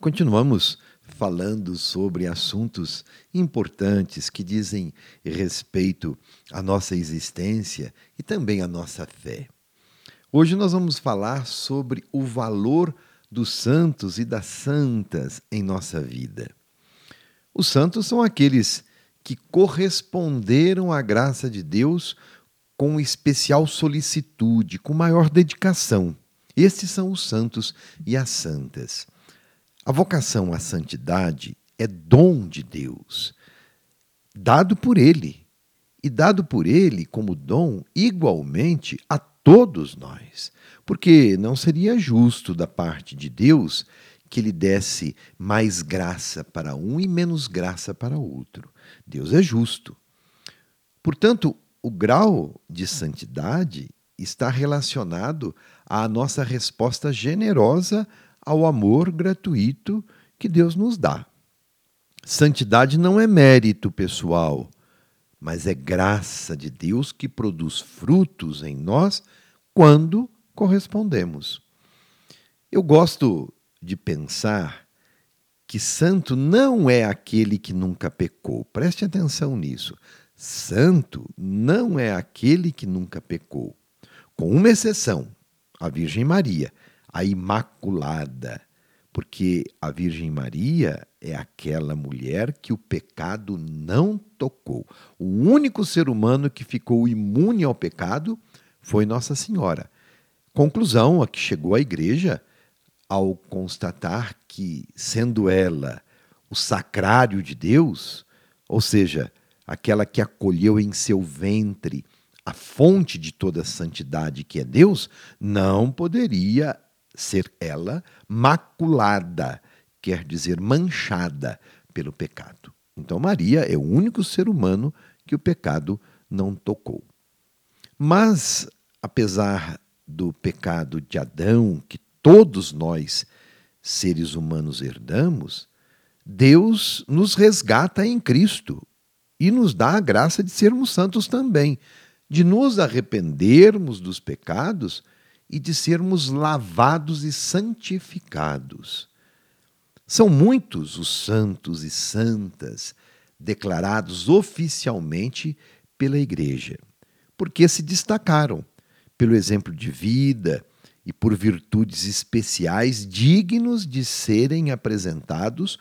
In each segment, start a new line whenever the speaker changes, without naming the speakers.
Continuamos falando sobre assuntos importantes que dizem respeito à nossa existência e também à nossa fé. Hoje nós vamos falar sobre o valor dos santos e das santas em nossa vida. Os santos são aqueles que corresponderam à graça de Deus com especial solicitude, com maior dedicação. Estes são os santos e as santas. A vocação à santidade é dom de Deus, dado por Ele, e dado por Ele como dom igualmente a todos nós, porque não seria justo da parte de Deus que Ele desse mais graça para um e menos graça para outro. Deus é justo. Portanto, o grau de santidade está relacionado à nossa resposta generosa ao amor gratuito que Deus nos dá. Santidade não é mérito pessoal, mas é graça de Deus que produz frutos em nós quando correspondemos. Eu gosto de pensar que santo não é aquele que nunca pecou. Preste atenção nisso. Santo não é aquele que nunca pecou. Com uma exceção, a Virgem Maria a Imaculada, porque a Virgem Maria é aquela mulher que o pecado não tocou. O único ser humano que ficou imune ao pecado foi Nossa Senhora. Conclusão a que chegou a igreja ao constatar que, sendo ela o sacrário de Deus, ou seja, aquela que acolheu em seu ventre a fonte de toda santidade que é Deus, não poderia ser ela maculada, quer dizer manchada pelo pecado. Então, Maria é o único ser humano que o pecado não tocou. Mas, apesar do pecado de Adão, que todos nós, seres humanos, herdamos, Deus nos resgata em Cristo e nos dá a graça de sermos santos também, de nos arrependermos dos pecados e de sermos lavados e santificados. São muitos os santos e santas declarados oficialmente pela Igreja, porque se destacaram pelo exemplo de vida e por virtudes especiais dignos de serem apresentados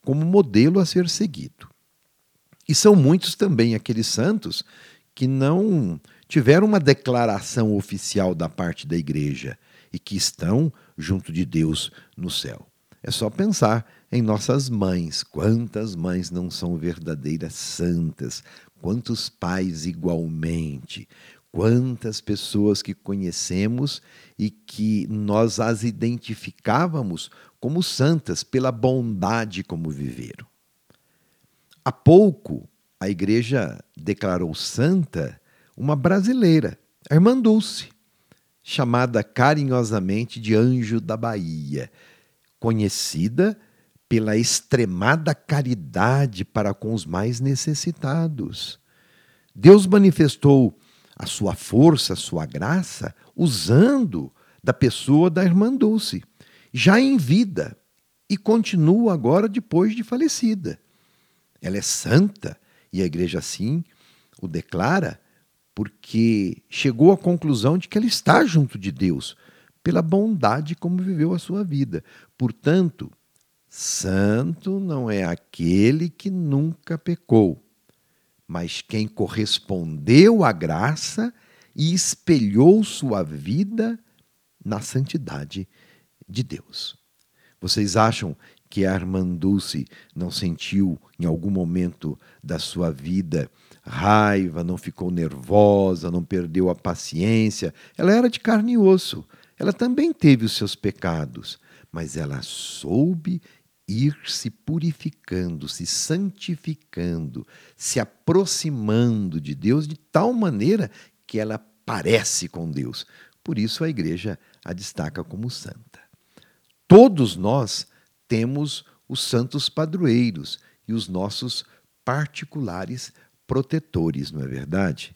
como modelo a ser seguido. E são muitos também aqueles santos que não tiveram uma declaração oficial da parte da igreja e que estão junto de Deus no céu. É só pensar em nossas mães. Quantas mães não são verdadeiras santas? Quantos pais igualmente? Quantas pessoas que conhecemos e que nós as identificávamos como santas pela bondade como viveram. Há pouco, a igreja declarou santa uma brasileira, a irmã Dulce, chamada carinhosamente de Anjo da Bahia, conhecida pela extremada caridade para com os mais necessitados. Deus manifestou a sua força, a sua graça, usando da pessoa da irmã Dulce, já em vida, e continua agora depois de falecida. Ela é santa, e a igreja assim o declara, porque chegou à conclusão de que ela está junto de Deus, pela bondade como viveu a sua vida. Portanto, santo não é aquele que nunca pecou, mas quem correspondeu à graça e espelhou sua vida na santidade de Deus. Vocês acham que a irmã Dulce não sentiu em algum momento da sua vida raiva, não ficou nervosa, não perdeu a paciência. Ela era de carne e osso. Ela também teve os seus pecados, mas ela soube ir se purificando, se santificando, se aproximando de Deus de tal maneira que ela parece com Deus. Por isso a igreja a destaca como santa. Todos nós temos os santos padroeiros e os nossos particulares protetores, não é verdade?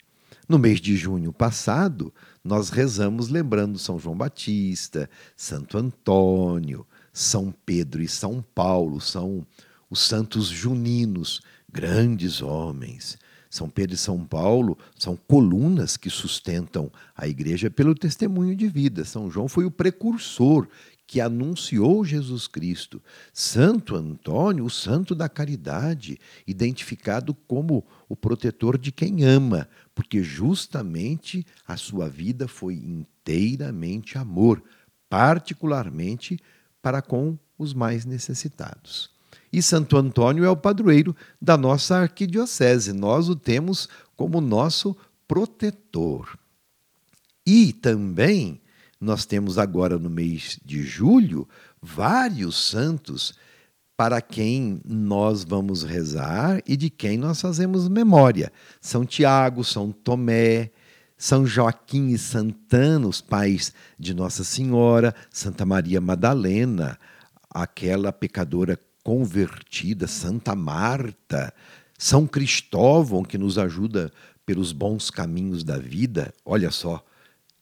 No mês de junho passado, nós rezamos lembrando São João Batista, Santo Antônio, São Pedro e São Paulo são os santos juninos, grandes homens. São Pedro e São Paulo são colunas que sustentam a igreja pelo testemunho de vida. São João foi o precursor que anunciou Jesus Cristo. Santo Antônio, o santo da caridade, identificado como o protetor de quem ama, porque justamente a sua vida foi inteiramente amor, particularmente para com os mais necessitados. E Santo Antônio é o padroeiro da nossa arquidiocese. Nós o temos como nosso protetor. E também nós temos agora no mês de julho vários santos para quem nós vamos rezar e de quem nós fazemos memória. São Tiago, São Tomé, São Joaquim e Santana, os pais de Nossa Senhora, Santa Maria Madalena, aquela pecadora convertida, Santa Marta, São Cristóvão, que nos ajuda pelos bons caminhos da vida. Olha só,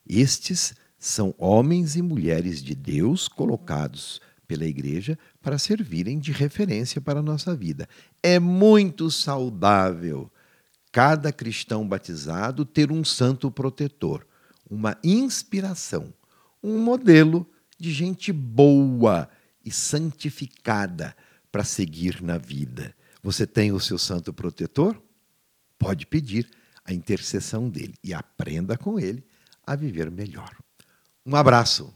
estes são homens e mulheres de Deus colocados pela igreja para servirem de referência para a nossa vida. É muito saudável cada cristão batizado ter um santo protetor, uma inspiração, um modelo de gente boa e santificada para seguir na vida. Você tem o seu santo protetor? Pode pedir a intercessão dele e aprenda com ele a viver melhor. Um abraço.